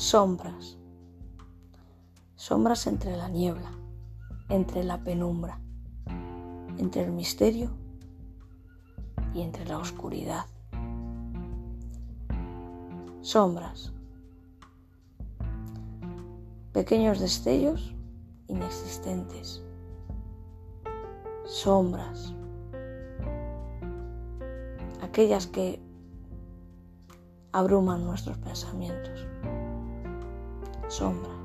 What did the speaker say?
Sombras. Sombras entre la niebla, entre la penumbra, entre el misterio y entre la oscuridad. Sombras. Pequeños destellos inexistentes. Sombras. Aquellas que abruman nuestros pensamientos. Sombras.